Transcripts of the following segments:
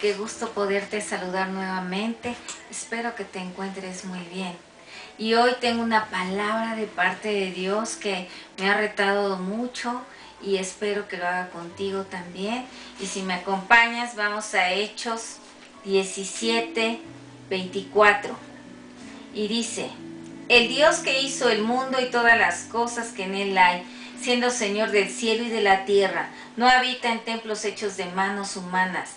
Qué gusto poderte saludar nuevamente. Espero que te encuentres muy bien. Y hoy tengo una palabra de parte de Dios que me ha retado mucho y espero que lo haga contigo también. Y si me acompañas, vamos a Hechos 17, 24. Y dice, el Dios que hizo el mundo y todas las cosas que en él hay, siendo Señor del cielo y de la tierra, no habita en templos hechos de manos humanas,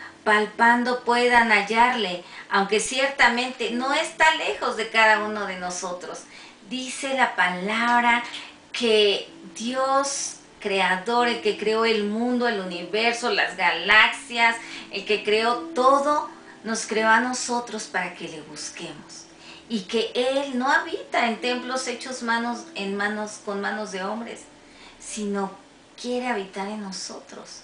palpando puedan hallarle, aunque ciertamente no está lejos de cada uno de nosotros. Dice la palabra que Dios creador, el que creó el mundo, el universo, las galaxias, el que creó todo, nos creó a nosotros para que le busquemos. Y que Él no habita en templos hechos manos, en manos, con manos de hombres, sino quiere habitar en nosotros.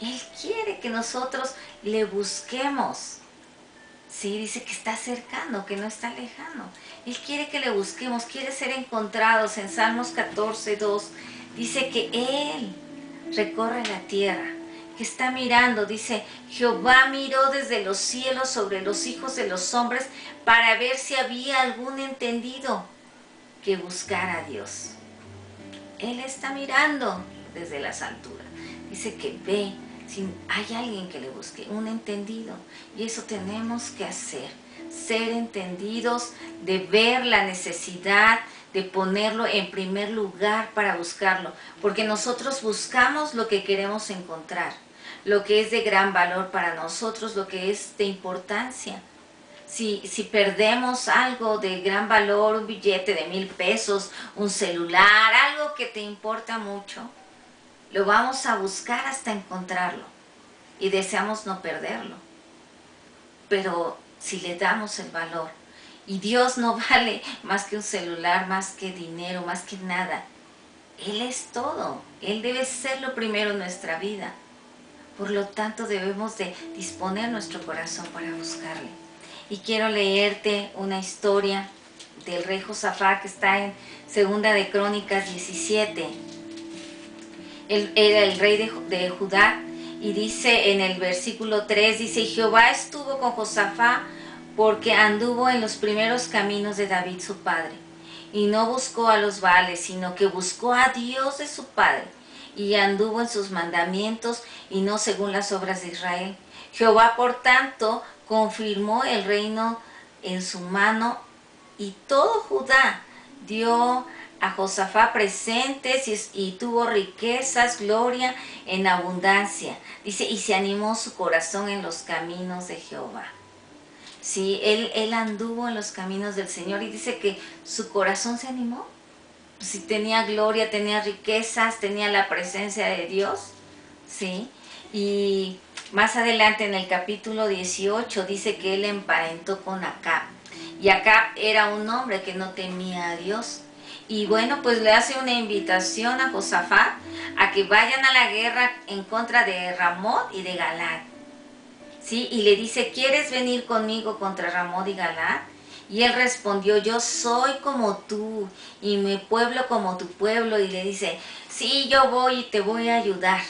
Él quiere que nosotros le busquemos. Sí, dice que está cercano, que no está lejano. Él quiere que le busquemos, quiere ser encontrados. En Salmos 14, 2 dice que Él recorre la tierra, que está mirando. Dice, Jehová miró desde los cielos sobre los hijos de los hombres para ver si había algún entendido que buscara a Dios. Él está mirando desde las alturas. Dice que ve hay alguien que le busque, un entendido. Y eso tenemos que hacer, ser entendidos, de ver la necesidad, de ponerlo en primer lugar para buscarlo. Porque nosotros buscamos lo que queremos encontrar, lo que es de gran valor para nosotros, lo que es de importancia. Si, si, perdemos algo de gran valor, un billete de mil pesos, un celular, algo que te importa mucho, lo vamos a buscar hasta encontrarlo y deseamos no perderlo. Pero si le damos el valor, y Dios no vale más que un celular, más que dinero, más que nada. Él es todo. Él debe ser lo primero en nuestra vida. Por lo tanto, debemos de disponer nuestro corazón para buscarle. Y quiero leerte una historia del rey Josafá que está en Segunda de Crónicas 17 él era el rey de, Judá, y dice en el versículo 3, dice, Jehová estuvo con Josafá porque anduvo en los primeros caminos de David su padre, y no buscó a los vales, sino que buscó a Dios de su padre, y anduvo en sus mandamientos y no según las obras de Israel. Jehová, por tanto, confirmó el reino en su mano, y todo Judá dio a Josafá presentes y, tuvo riquezas, gloria en abundancia. Dice, y se animó su corazón en los caminos de Jehová. Sí, él, él anduvo en los caminos del Señor y dice que su corazón se animó. Si tenía gloria, tenía riquezas, tenía la presencia de Dios. Sí, y más adelante en el capítulo 18 dice que él emparentó con Acab. Y Acab era un hombre que no temía a Dios y bueno, pues le hace una invitación a Josafat a que vayan a la guerra en contra de Ramot y de Galad. ¿Sí? Y le dice, ¿quieres venir conmigo contra Ramot y Galad? Y él respondió, yo soy como tú y mi pueblo como tu pueblo. Y le dice, sí, yo voy y te voy a ayudar.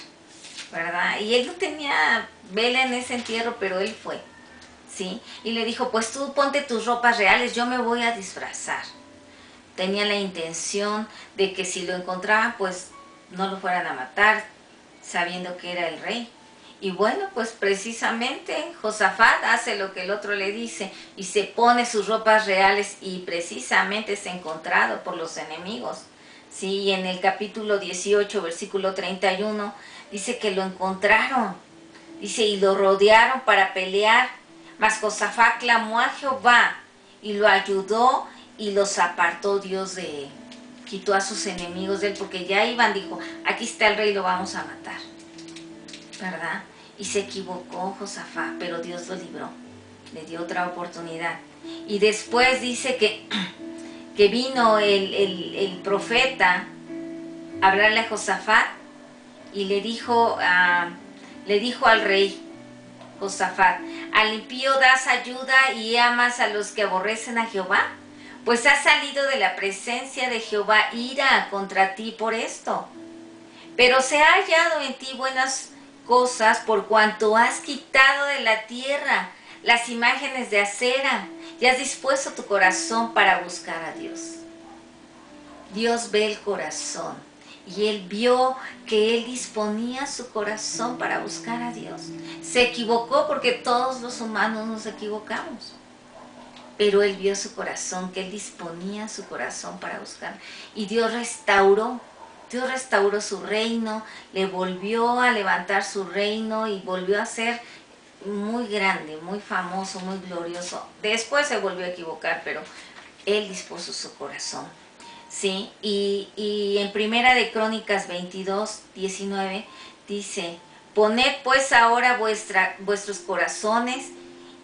¿Verdad? Y él no tenía vela en ese entierro, pero él fue. ¿Sí? Y le dijo, pues tú ponte tus ropas reales, yo me voy a disfrazar tenía la intención de que si lo encontraban, pues no lo fueran a matar, sabiendo que era el rey. Y bueno, pues precisamente Josafat hace lo que el otro le dice y se pone sus ropas reales y precisamente es encontrado por los enemigos. Sí, y en el capítulo 18, versículo 31, dice que lo encontraron. Dice, y lo rodearon para pelear. Mas Josafat clamó a Jehová y lo ayudó y los apartó Dios de quitó a sus enemigos de él porque ya iban, dijo, aquí está el rey, lo vamos a matar. ¿Verdad? Y se equivocó Josafat, pero Dios lo libró. Le dio otra oportunidad. Y después dice que, que vino el, el profeta a hablarle a Josafat y le dijo, le dijo al rey Josafat, al impío das ayuda y amas a los que aborrecen a Jehová, pues ha salido de la presencia de Jehová ira contra ti por esto. Pero se ha hallado en ti buenas cosas por cuanto has quitado de la tierra las imágenes de acera y has dispuesto tu corazón para buscar a Dios. Dios ve el corazón y él vio que él disponía su corazón para buscar a Dios. Se equivocó porque todos los humanos nos equivocamos. Pero él vio su corazón, que él disponía su corazón para buscar. Y Dios restauró, Dios restauró su reino, le volvió a levantar su reino y volvió a ser muy grande, muy famoso, muy glorioso. Después se volvió a equivocar, pero él dispuso su corazón. ¿sí? Y, en Primera de Crónicas 22, 19 dice, poned pues ahora vuestros corazones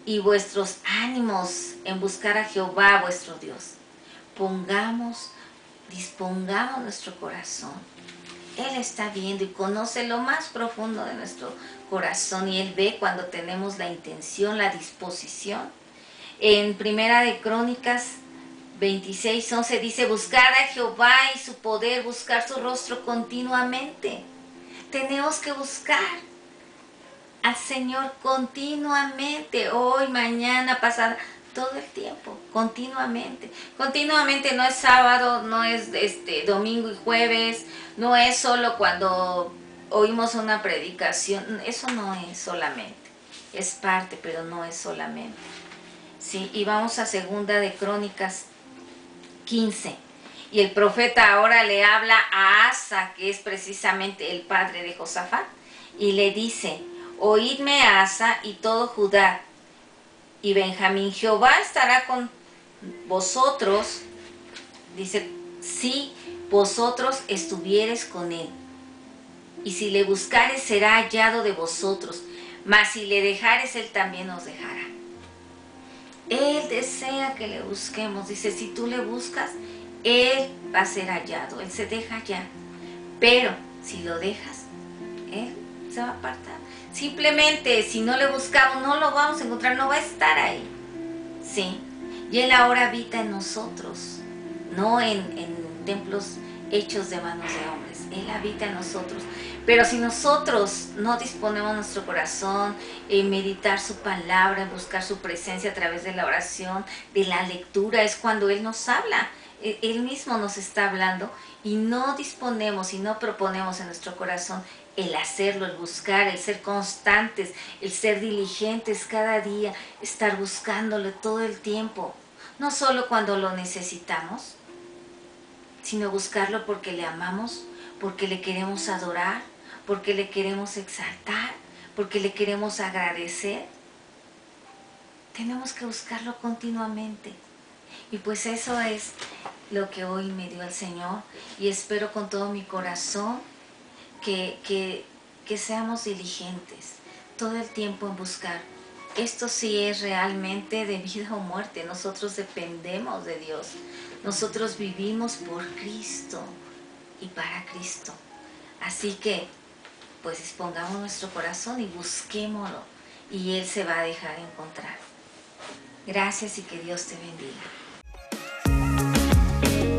y vuestros ánimos en buscar a Jehová vuestro Dios. Pongamos, dispongamos nuestro corazón. Él está viendo y conoce lo más profundo de nuestro corazón y Él ve cuando tenemos la intención, la disposición. En Primera de Crónicas 26, 11 dice, buscar a Jehová y su poder, buscar su rostro continuamente. Tenemos que buscar al Señor continuamente, hoy, mañana, pasada, todo el tiempo, continuamente. Continuamente no es sábado, no es este domingo y jueves, no es solo cuando oímos una predicación, eso no es solamente. Es parte, pero no es solamente. Sí, y vamos a segunda de Crónicas 15. Y el profeta ahora le habla a Asa, que es precisamente el padre de Josafat, y le dice, oídme Asa y todo Judá y Benjamín, Jehová estará con vosotros, dice, si vosotros estuvieres con él. Y si le buscares será hallado de vosotros, mas si le dejares él también os dejará. Él desea que le busquemos. Dice, si tú le buscas, Él va a ser hallado. Él se deja hallar. Pero si lo dejas, Él se va a apartar. Simplemente, si no le buscamos, no lo vamos a encontrar, no va a estar ahí. Sí. Y Él ahora habita en nosotros, no en, en templos hechos de manos de hombres. Él habita en nosotros. Pero si nosotros no disponemos nuestro corazón en meditar su palabra, en buscar su presencia a través de la oración, de la lectura, es cuando Él nos habla. E, Él mismo nos está hablando y no disponemos y no proponemos en nuestro corazón el hacerlo, el buscar, el ser constantes, el ser diligentes cada día, estar buscándolo todo el tiempo. No solo cuando lo necesitamos, sino buscarlo porque le amamos, porque le queremos adorar, porque le queremos exaltar, porque le queremos agradecer. Tenemos que buscarlo continuamente. Y pues eso es lo que hoy me dio el Señor y espero con todo mi corazón que, que, que seamos diligentes todo el tiempo en buscar. Esto sí es realmente de vida o muerte. Nosotros dependemos de Dios. Nosotros vivimos por Cristo y para Cristo. Así que pues dispongamos nuestro corazón y busquémoslo y Él se va a dejar encontrar. Gracias y que Dios te bendiga. Bye.